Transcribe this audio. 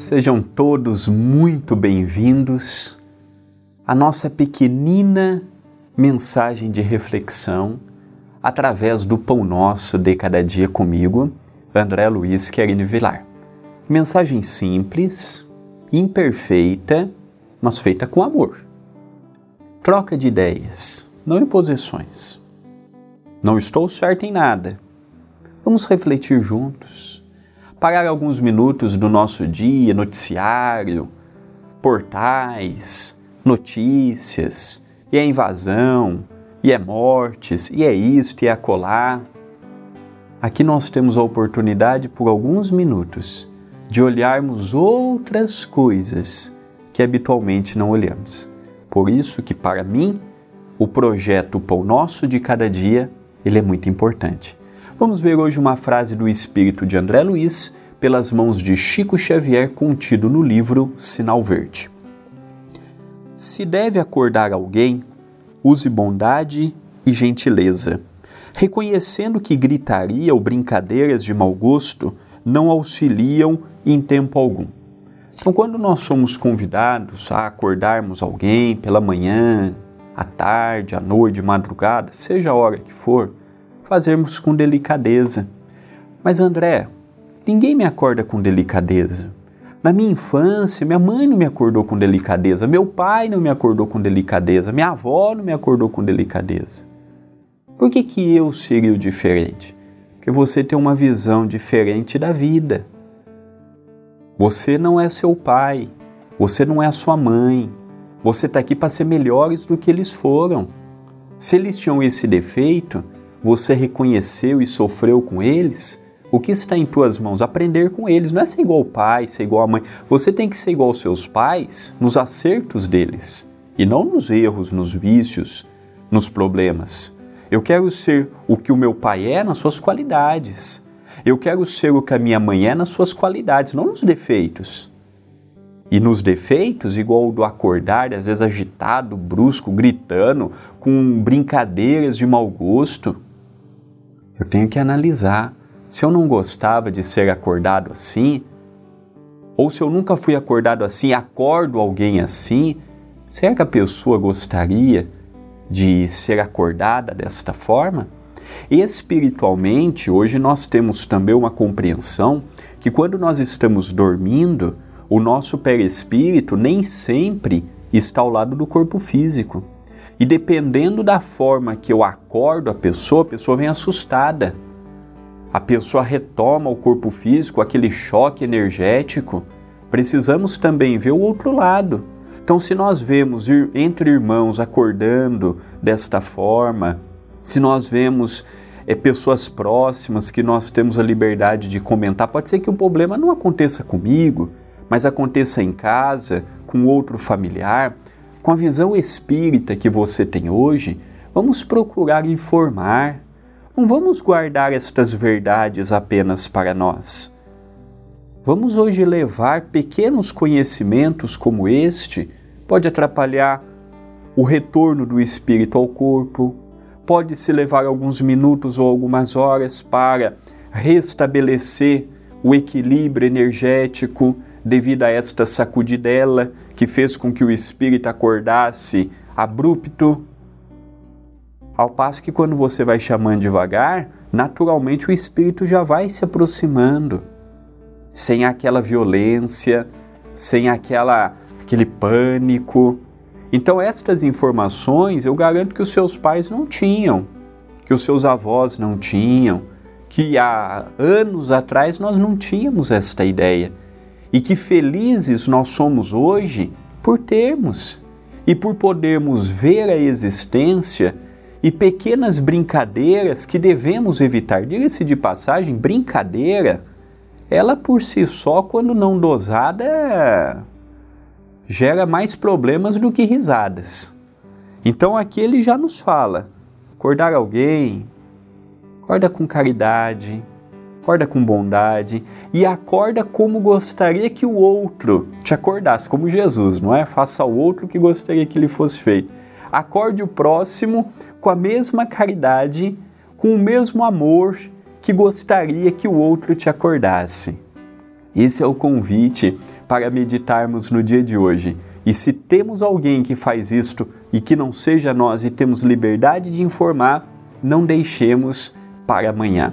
Sejam todos muito bem-vindos à nossa pequenina mensagem de reflexão através do Pão Nosso de Cada Dia comigo, André Luiz Querini Vilar. Mensagem simples, imperfeita, mas feita com amor. Troca de ideias, não imposições. Não estou certo em nada. Vamos refletir juntos parar alguns minutos do nosso dia, noticiário, portais, notícias, e é invasão, e é mortes, e é isto, e é acolá. Aqui nós temos a oportunidade, por alguns minutos, de olharmos outras coisas que habitualmente não olhamos. Por isso que, para mim, o projeto Pão Nosso de Cada Dia, ele é muito importante. Vamos ver hoje uma frase do Espírito de André Luiz, pelas mãos de Chico Xavier, contido no livro Sinal Verde. Se deve acordar alguém, use bondade e gentileza, reconhecendo que gritaria ou brincadeiras de mau gosto não auxiliam em tempo algum. Então, quando nós somos convidados a acordarmos alguém pela manhã, à tarde, à noite, madrugada, seja a hora que for, fazermos com delicadeza. Mas André, ninguém me acorda com delicadeza. Na minha infância, minha mãe não me acordou com delicadeza, meu pai não me acordou com delicadeza, minha avó não me acordou com delicadeza. Por que, que eu seria o diferente? Porque você tem uma visão diferente da vida. Você não é seu pai, você não é sua mãe, você está aqui para ser melhores do que eles foram. Se eles tinham esse defeito, você reconheceu e sofreu com eles, o que está em tuas mãos? Aprender com eles. Não é ser igual ao pai, ser igual à mãe. Você tem que ser igual aos seus pais nos acertos deles e não nos erros, nos vícios, nos problemas. Eu quero ser o que o meu pai é nas suas qualidades. Eu quero ser o que a minha mãe é nas suas qualidades, não nos defeitos. E nos defeitos, igual o do acordar, às vezes agitado, brusco, gritando, com brincadeiras de mau gosto, eu tenho que analisar. Se eu não gostava de ser acordado assim, ou se eu nunca fui acordado assim, acordo alguém assim, será que a pessoa gostaria de ser acordada desta forma? Espiritualmente, hoje nós temos também uma compreensão que quando nós estamos dormindo, o nosso perispírito nem sempre está ao lado do corpo físico. E dependendo da forma que eu acordo a pessoa, a pessoa vem assustada. A pessoa retoma o corpo físico, aquele choque energético. Precisamos também ver o outro lado. Então, se nós vemos entre irmãos acordando desta forma, se nós vemos é, pessoas próximas que nós temos a liberdade de comentar, pode ser que o problema não aconteça comigo, mas aconteça em casa, com outro familiar com a visão espírita que você tem hoje, vamos procurar informar. Não vamos guardar estas verdades apenas para nós. Vamos hoje levar pequenos conhecimentos como este, pode atrapalhar o retorno do espírito ao corpo, pode se levar alguns minutos ou algumas horas para restabelecer o equilíbrio energético devido a esta sacudidela que fez com que o espírito acordasse abrupto. Ao passo que quando você vai chamando devagar, naturalmente o espírito já vai se aproximando, sem aquela violência, sem aquela aquele pânico. Então estas informações eu garanto que os seus pais não tinham, que os seus avós não tinham, que há anos atrás nós não tínhamos esta ideia e que felizes nós somos hoje por termos e por podermos ver a existência e pequenas brincadeiras que devemos evitar. Diga-se de passagem, brincadeira, ela por si só, quando não dosada, gera mais problemas do que risadas. Então aqui ele já nos fala: acordar alguém, acorda com caridade, acorda com bondade e acorda como gostaria que o outro te acordasse, como Jesus, não é? Faça ao outro o que gostaria que lhe fosse feito. Acorde o próximo com a mesma caridade, com o mesmo amor que gostaria que o outro te acordasse. Esse é o convite para meditarmos no dia de hoje. E se temos alguém que faz isto e que não seja nós e temos liberdade de informar, não deixemos para amanhã.